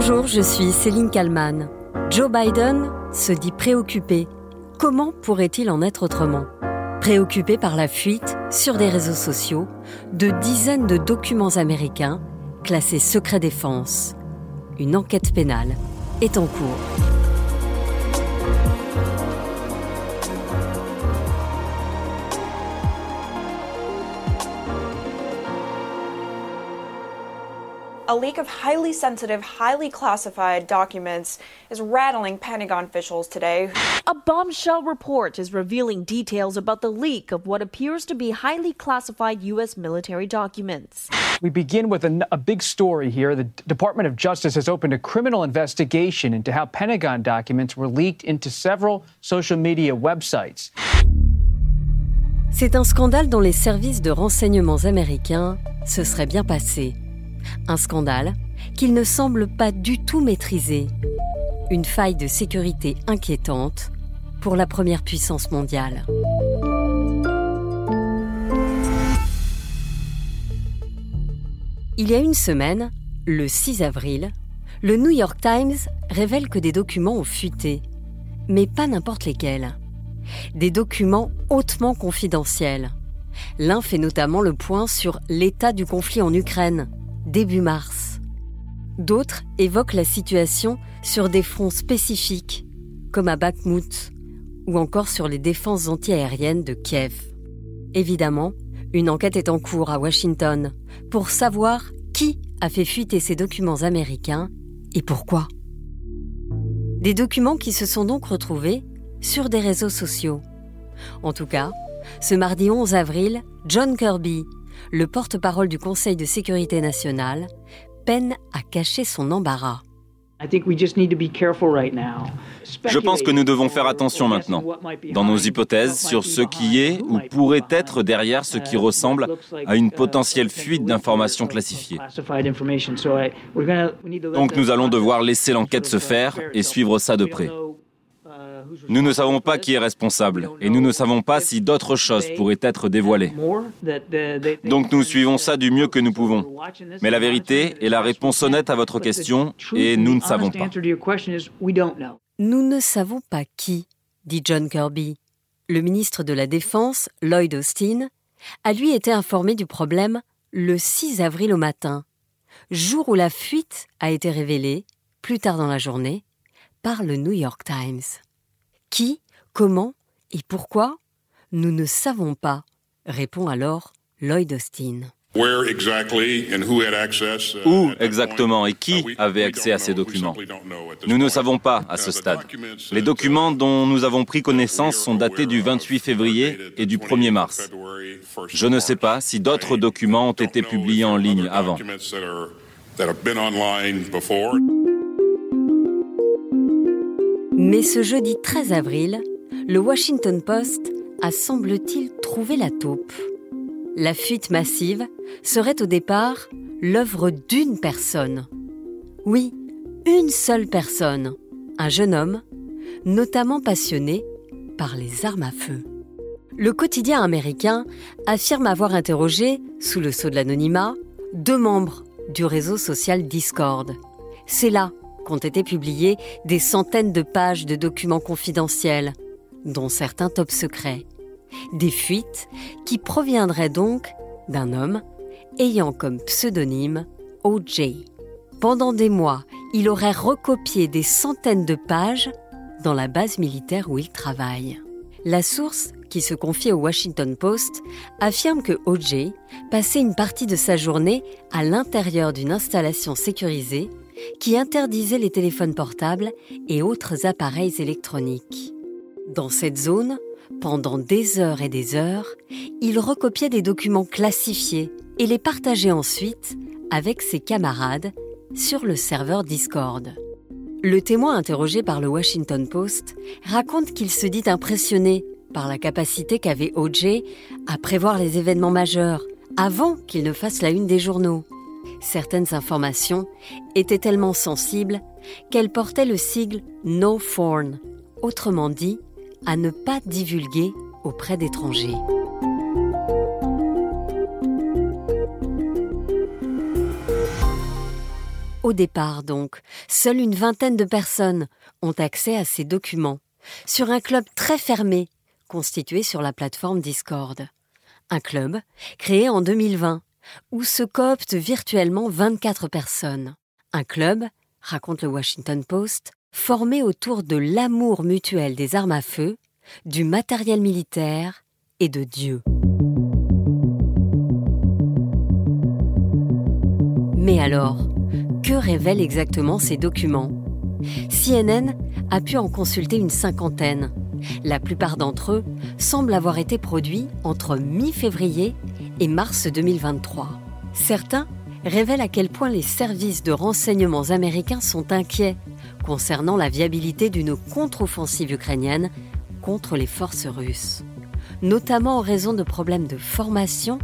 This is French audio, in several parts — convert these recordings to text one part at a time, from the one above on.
Bonjour, je suis Céline Kalman. Joe Biden se dit préoccupé. Comment pourrait-il en être autrement? Préoccupé par la fuite sur des réseaux sociaux de dizaines de documents américains classés secret défense. Une enquête pénale est en cours. A leak of highly sensitive, highly classified documents is rattling Pentagon officials today. A bombshell report is revealing details about the leak of what appears to be highly classified U.S. military documents. We begin with a, a, big story here. The Department of Justice has opened a criminal investigation into how Pentagon documents were leaked into several social media websites. C'est un scandale dont les services de renseignements américains se seraient bien passés. Un scandale qu'il ne semble pas du tout maîtriser. Une faille de sécurité inquiétante pour la première puissance mondiale. Il y a une semaine, le 6 avril, le New York Times révèle que des documents ont fuité, mais pas n'importe lesquels. Des documents hautement confidentiels. L'un fait notamment le point sur l'état du conflit en Ukraine, début mars. D'autres évoquent la situation sur des fronts spécifiques, comme à Bakhmut, ou encore sur les défenses antiaériennes de Kiev. Évidemment, une enquête est en cours à Washington pour savoir qui a fait fuiter ces documents américains et pourquoi. Des documents qui se sont donc retrouvés sur des réseaux sociaux. En tout cas, ce mardi 11 avril, John Kirby, le porte-parole du Conseil de sécurité nationale, peine à cacher son embarras. Je pense que nous devons faire attention maintenant, dans nos hypothèses, sur ce qui est ou pourrait être derrière ce qui ressemble à une potentielle fuite d'informations classifiées. Donc nous allons devoir laisser l'enquête se faire et suivre ça de près. Nous ne savons pas qui est responsable et nous ne savons pas si d'autres choses pourraient être dévoilées. Donc nous suivons ça du mieux que nous pouvons. Mais la vérité et la réponse honnête à votre question est nous ne savons pas. Nous ne savons pas qui, dit John Kirby. Le ministre de la Défense, Lloyd Austin, a lui été informé du problème le 6 avril au matin, jour où la fuite a été révélée, plus tard dans la journée, par le New York Times. Qui, comment et pourquoi Nous ne savons pas, répond alors Lloyd Austin. Uh, Où exactement et qui uh, avait accès à ces documents? Nous ne savons pas à ce stade. Les documents dont nous avons pris connaissance sont datés du 28 février et du 1er mars. Je ne sais pas si d'autres documents ont été publiés en ligne avant. Mais ce jeudi 13 avril, le Washington Post a semble-t-il trouvé la taupe. La fuite massive serait au départ l'œuvre d'une personne. Oui, une seule personne, un jeune homme, notamment passionné par les armes à feu. Le quotidien américain affirme avoir interrogé, sous le sceau de l'anonymat, deux membres du réseau social Discord. C'est là ont été publiées des centaines de pages de documents confidentiels, dont certains top secrets. Des fuites qui proviendraient donc d'un homme ayant comme pseudonyme OJ. Pendant des mois, il aurait recopié des centaines de pages dans la base militaire où il travaille. La source, qui se confie au Washington Post, affirme que OJ passait une partie de sa journée à l'intérieur d'une installation sécurisée qui interdisait les téléphones portables et autres appareils électroniques. Dans cette zone, pendant des heures et des heures, il recopiait des documents classifiés et les partageait ensuite avec ses camarades sur le serveur Discord. Le témoin interrogé par le Washington Post raconte qu'il se dit impressionné par la capacité qu'avait OJ à prévoir les événements majeurs avant qu'il ne fasse la une des journaux certaines informations étaient tellement sensibles qu'elles portaient le sigle No Foreign, autrement dit, à ne pas divulguer auprès d'étrangers. Au départ donc, seule une vingtaine de personnes ont accès à ces documents, sur un club très fermé, constitué sur la plateforme Discord. Un club créé en 2020, où se cooptent virtuellement 24 personnes. Un club, raconte le Washington Post, formé autour de l'amour mutuel des armes à feu, du matériel militaire et de Dieu. Mais alors, que révèlent exactement ces documents? CNN a pu en consulter une cinquantaine. La plupart d'entre eux semblent avoir été produits entre mi-février et mars 2023. Certains révèlent à quel point les services de renseignements américains sont inquiets concernant la viabilité d'une contre-offensive ukrainienne contre les forces russes, notamment en raison de problèmes de formation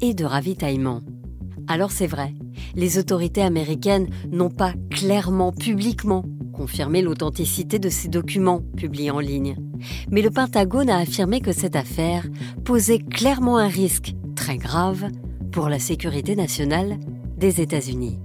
et de ravitaillement. Alors c'est vrai, les autorités américaines n'ont pas clairement, publiquement, confirmé l'authenticité de ces documents publiés en ligne. Mais le Pentagone a affirmé que cette affaire posait clairement un risque très grave pour la sécurité nationale des États-Unis.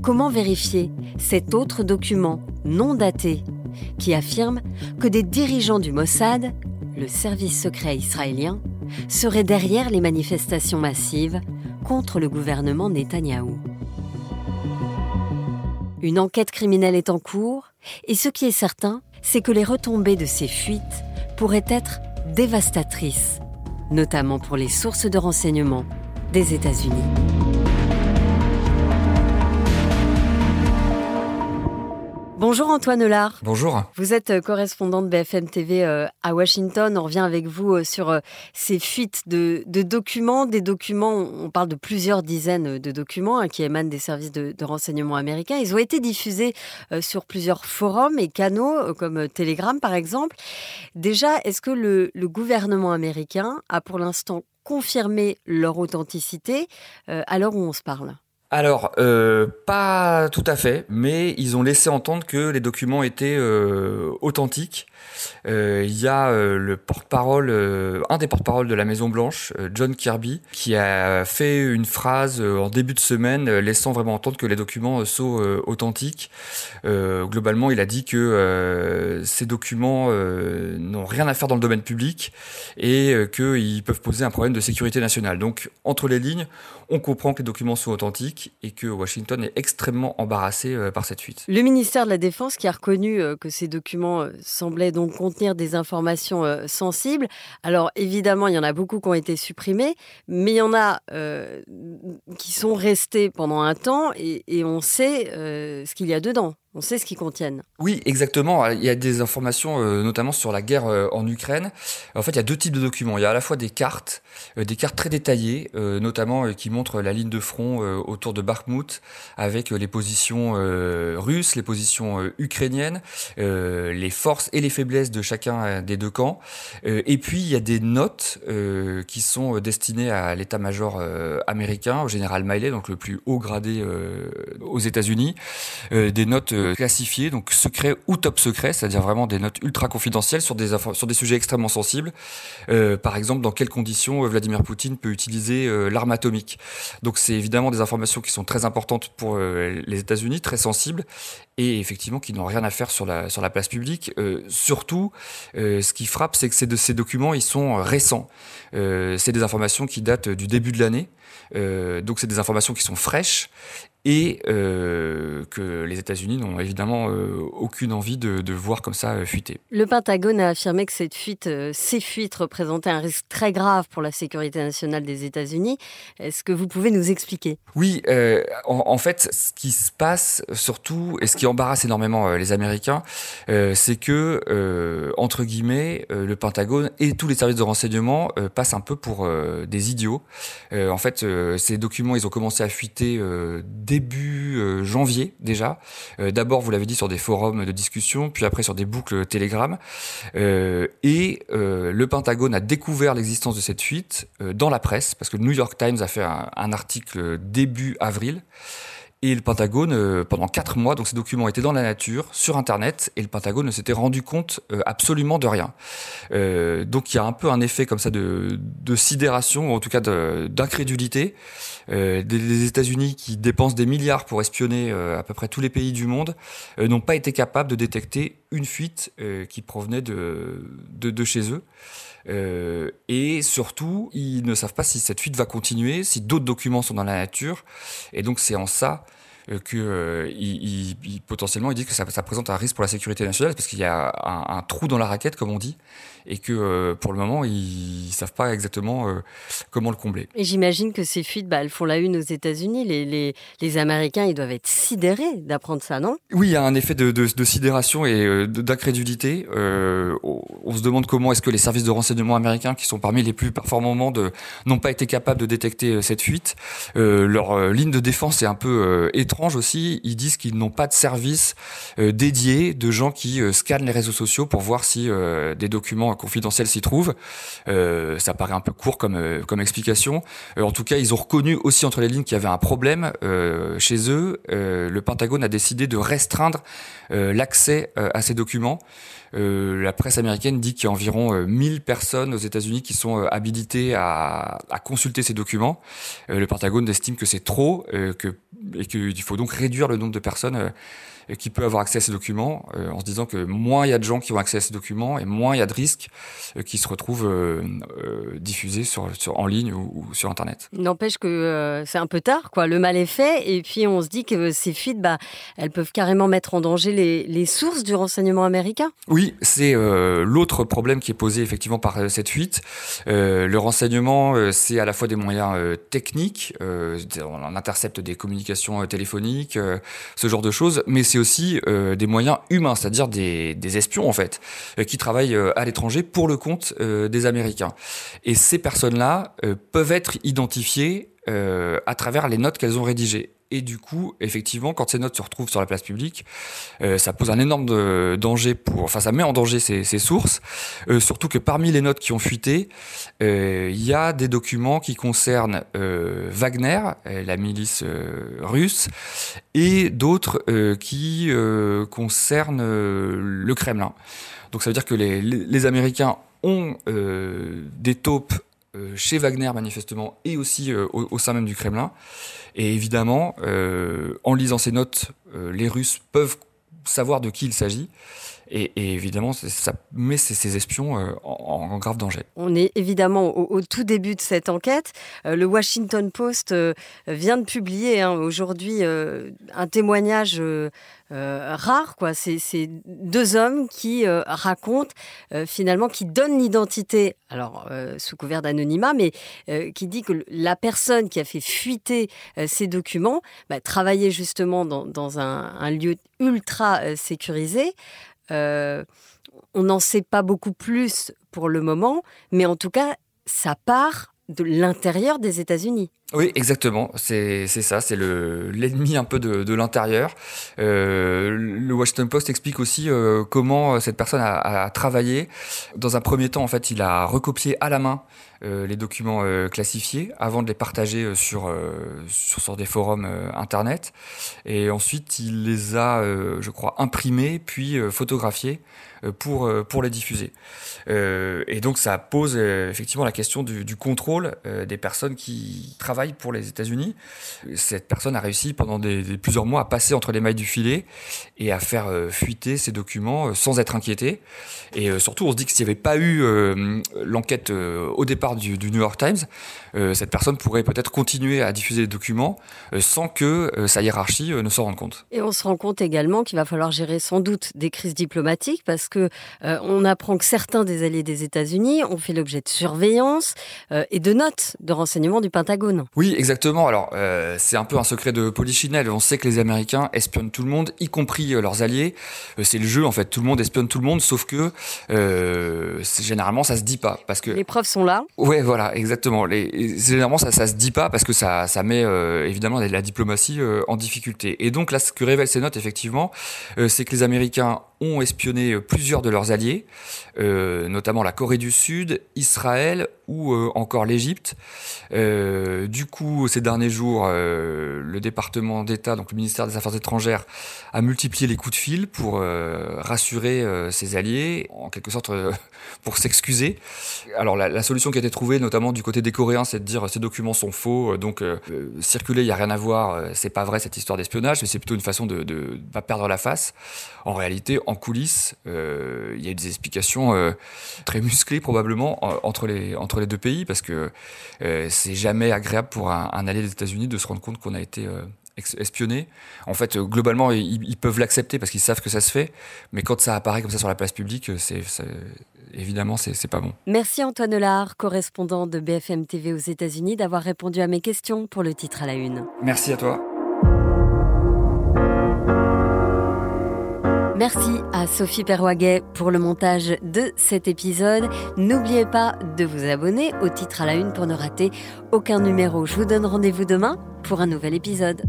Comment vérifier cet autre document non daté qui affirme que des dirigeants du Mossad, le service secret israélien, seraient derrière les manifestations massives contre le gouvernement Netanyahou? Une enquête criminelle est en cours et ce qui est certain, c'est que les retombées de ces fuites pourraient être dévastatrices, notamment pour les sources de renseignement des États-Unis. Bonjour Antoine Lard. Bonjour. Vous êtes euh, correspondant de BFM TV euh, à Washington. On revient avec vous euh, sur ces fuites de, documents. Des documents, on parle de plusieurs dizaines de documents hein, qui émanent des services de, renseignement américains. Ils ont été diffusés sur plusieurs forums et canaux, comme Telegram par exemple. Déjà, est-ce que le, le gouvernement américain a pour l'instant confirmé leur authenticité à l'heure où on se parle? Alors, euh, pas tout à fait, mais ils ont laissé entendre que les documents étaient euh, authentiques. Euh, il y a le porte-parole, un des porte-parole de la Maison Blanche, John Kirby, qui a fait une phrase en début de semaine laissant vraiment entendre que les documents sont authentiques. globalement, il a dit que ces documents n'ont rien à faire dans le domaine public et qu'ils peuvent poser un problème de sécurité nationale. Donc, entre les lignes, on comprend que les documents sont authentiques et que Washington est extrêmement embarrassé euh, par cette fuite. Le ministère de la Défense qui a reconnu euh, que ces documents euh, donc contenir des informations sensibles. Alors évidemment, il y en a beaucoup qui ont été supprimés, mais il y en a qui sont restés pendant un temps et, et on sait ce qu'il y a dedans. On sait ce qu'ils contiennent. Oui, exactement. Il y a des informations, euh, notamment sur la guerre euh, en Ukraine. En fait, il y a deux types de documents. Il y a à la fois des cartes, euh, des cartes très détaillées, notamment qui montrent la ligne de front autour de Bakhmut, avec les positions russes, les positions ukrainiennes, les forces et les faiblesses de chacun des deux camps. et puis, il y a des notes qui sont destinées à l'état-major américain, au général Miley, donc le plus haut gradé aux États-Unis. des notes classifiés, donc secret ou top secret, c'est-à-dire vraiment des notes ultra confidentielles sur des, sur des sujets extrêmement sensibles. Euh, par exemple, dans quelles conditions euh, Vladimir Poutine peut utiliser euh, l'arme atomique. Donc c'est évidemment des informations qui sont très importantes pour les États-Unis, très sensibles, et effectivement qui n'ont rien à faire sur la, sur la place publique. surtout, ce qui frappe, c'est que ces, ces documents, ils sont récents. c'est des informations qui datent du début de l'année. donc c'est des informations qui sont fraîches et euh, que les États-Unis n'ont évidemment euh, aucune envie de, voir comme ça euh, fuiter. Le Pentagone a affirmé que cette fuite, ces fuites représentaient un risque très grave pour la sécurité nationale des États-Unis. Est-ce que vous pouvez nous expliquer? Oui, en, fait, ce qui se passe surtout, et ce qui embarrasse énormément les Américains, c'est que, entre guillemets, le Pentagone et tous les services de renseignement passent un peu pour des idiots. en fait, ces documents, ils ont commencé à fuiter dès début euh, janvier déjà. Euh, d'abord, vous l'avez dit, sur des forums de discussion, puis après sur des boucles Telegram. Euh, et le Pentagone a découvert l'existence de cette fuite dans la presse, parce que le New York Times a fait un, article début avril. Et le Pentagone, pendant quatre mois, donc ces documents étaient dans la nature, sur Internet, et le Pentagone ne s'était rendu compte absolument de rien. donc il y a un peu un effet comme ça de, de sidération, ou en tout cas d'incrédulité, des, des États-Unis qui dépensent des milliards pour espionner à peu près tous les pays du monde, n'ont pas été capables de détecter une fuite qui provenait de, de, de chez eux. Euh, et surtout, ils ne savent pas si cette fuite va continuer, si d'autres documents sont dans la nature. Et donc c'est en ça euh, que euh, il, il, potentiellement ils disent que ça, ça, présente un risque pour la sécurité nationale parce qu'il y a un, un, trou dans la raquette, comme on dit, et que euh, pour le moment, ils ne savent pas exactement euh, comment le combler. Et j'imagine que ces fuites, bah, elles font la une aux États-Unis. Les, les, les, Américains, ils doivent être sidérés d'apprendre ça, non? Oui, il y a un effet de, de, de sidération et euh, d'incrédulité. on se demande comment est-ce que les services de renseignement américains, qui sont parmi les plus performants au monde, n'ont pas été capables de détecter cette fuite. leur ligne de défense est un peu étrange aussi. Ils disent qu'ils n'ont pas de service dédié de gens qui scannent les réseaux sociaux pour voir si des documents confidentiel s'y trouve. Euh, ça paraît un peu court comme, euh, explication. Euh, en tout cas, ils ont reconnu aussi entre les lignes qu'il y avait un problème chez eux. Le Pentagone a décidé de restreindre l'accès à ces documents. La presse américaine dit qu'il y a environ 1000 personnes aux États-Unis qui sont habilitées à, à, consulter ces documents. le Pentagone estime que c'est trop que, et qu'il faut donc réduire le nombre de personnes qui peut avoir accès à ces documents, euh, en se disant que moins il y a de gens qui ont accès à ces documents et moins il y a de risques euh, qui se retrouvent euh, diffusés sur, sur, en ligne ou, ou sur Internet. N'empêche que c'est un peu tard, quoi. Le mal est fait, et puis on se dit que ces fuites, bah, elles peuvent carrément mettre en danger les, les sources du renseignement américain. Oui, c'est l'autre problème qui est posé effectivement par cette fuite. le renseignement, c'est à la fois des moyens techniques, on intercepte des communications téléphoniques, ce genre de choses, mais c'est aussi euh, des moyens humains, c'est-à-dire des, espions en fait, euh, qui travaillent euh, à l'étranger pour le compte euh, des Américains. Et ces personnes-là euh, peuvent être identifiées euh, à travers les notes qu'elles ont rédigées. Et du coup, effectivement, quand ces notes se retrouvent sur la place publique, euh, ça pose un énorme de, danger pour, enfin, ça met en danger ces, ces sources. Euh, surtout que parmi les notes qui ont fuité, il y a des documents qui concernent Wagner, la milice russe, et d'autres qui concernent le Kremlin. Donc ça veut dire que les Américains ont des taupes chez Wagner manifestement et aussi au, au, sein même du Kremlin. Et évidemment, euh, en lisant ces notes, euh, les Russes peuvent savoir de qui il s'agit. Et, évidemment, ça met ces, espions euh, en, grave danger. On est évidemment au, tout début de cette enquête. Euh, le Washington Post euh, vient de publier hein, aujourd'hui un témoignage rare. C'est deux hommes qui racontent finalement, qui donnent l'identité, alors sous couvert d'anonymat, mais qui dit que la personne qui a fait fuiter ces documents bah, travaillait justement dans, un lieu ultra sécurisé. Euh, on n'en sait pas beaucoup plus pour le moment, mais en tout cas, ça part de l'intérieur des États-Unis. Oui, exactement. C'est ça, c'est l'ennemi un peu de, de l'intérieur. Euh, le Washington Post explique aussi euh, comment cette personne a, a, travaillé. Dans un premier temps, en fait, il a recopié à la main euh, les documents euh, classifiés avant de les partager euh, sur, sur, sur, des forums internet. Et ensuite, il les a, je crois, imprimés puis photographiés pour, pour les diffuser. et donc, ça pose effectivement la question du, du contrôle des personnes qui travaillent pour les États-Unis. Cette personne a réussi pendant plusieurs mois à passer entre les mailles du filet et à faire fuiter ces documents sans être inquiété. Et surtout, on se dit que s'il n'y avait pas eu l'enquête au départ du, New York Times, euh, cette personne pourrait peut-être continuer à diffuser des documents euh, sans que euh, sa hiérarchie ne s'en rende compte. Et on se rend compte également qu'il va falloir gérer sans doute des crises diplomatiques parce que on apprend que certains des alliés des États-Unis ont fait l'objet de surveillance et de notes de renseignement du Pentagone. Oui, exactement. Alors c'est un peu un secret de polichinelle. On sait que les Américains espionnent tout le monde, y compris leurs alliés. c'est le jeu en fait. Tout le monde espionne tout le monde, sauf que généralement ça se dit pas parce que les preuves sont là. Ouais, voilà, exactement. Les, généralement, ça, ça se dit pas parce que ça, ça met euh, évidemment la diplomatie euh, en difficulté. Et donc là, ce que révèlent ces notes, effectivement, euh, c'est que les Américains ont espionné plusieurs de leurs alliés, notamment la Corée du Sud, Israël ou encore l'Égypte. du coup, ces derniers jours, le département d'État, donc le ministère des Affaires étrangères, a multiplié les coups de fil pour rassurer ses alliés, en quelque sorte pour s'excuser. Alors la, solution qui a été trouvée, notamment du côté des Coréens, c'est de dire ces documents sont faux, donc circuler, il n'y a rien à voir, c'est pas vrai cette histoire d'espionnage, mais c'est plutôt une façon de ne pas perdre la face. En réalité, en coulisses, euh, il y a des explications euh, très musclées probablement entre les, entre les deux pays, parce que euh, c'est jamais agréable pour un, allié des États-Unis de se rendre compte qu'on a été espionné. En fait, globalement, ils, peuvent l'accepter parce qu'ils savent que ça se fait, mais quand ça apparaît comme ça sur la place publique, c'est évidemment, c'est pas bon. Merci Antoine Lard, correspondant de BFM TV aux États-Unis, d'avoir répondu à mes questions pour le titre à la une. Merci à toi. Merci à Sophie Perwaguet pour le montage de cet épisode. N'oubliez pas de vous abonner au titre à la une pour ne rater aucun numéro. Je vous donne rendez-vous demain pour un nouvel épisode.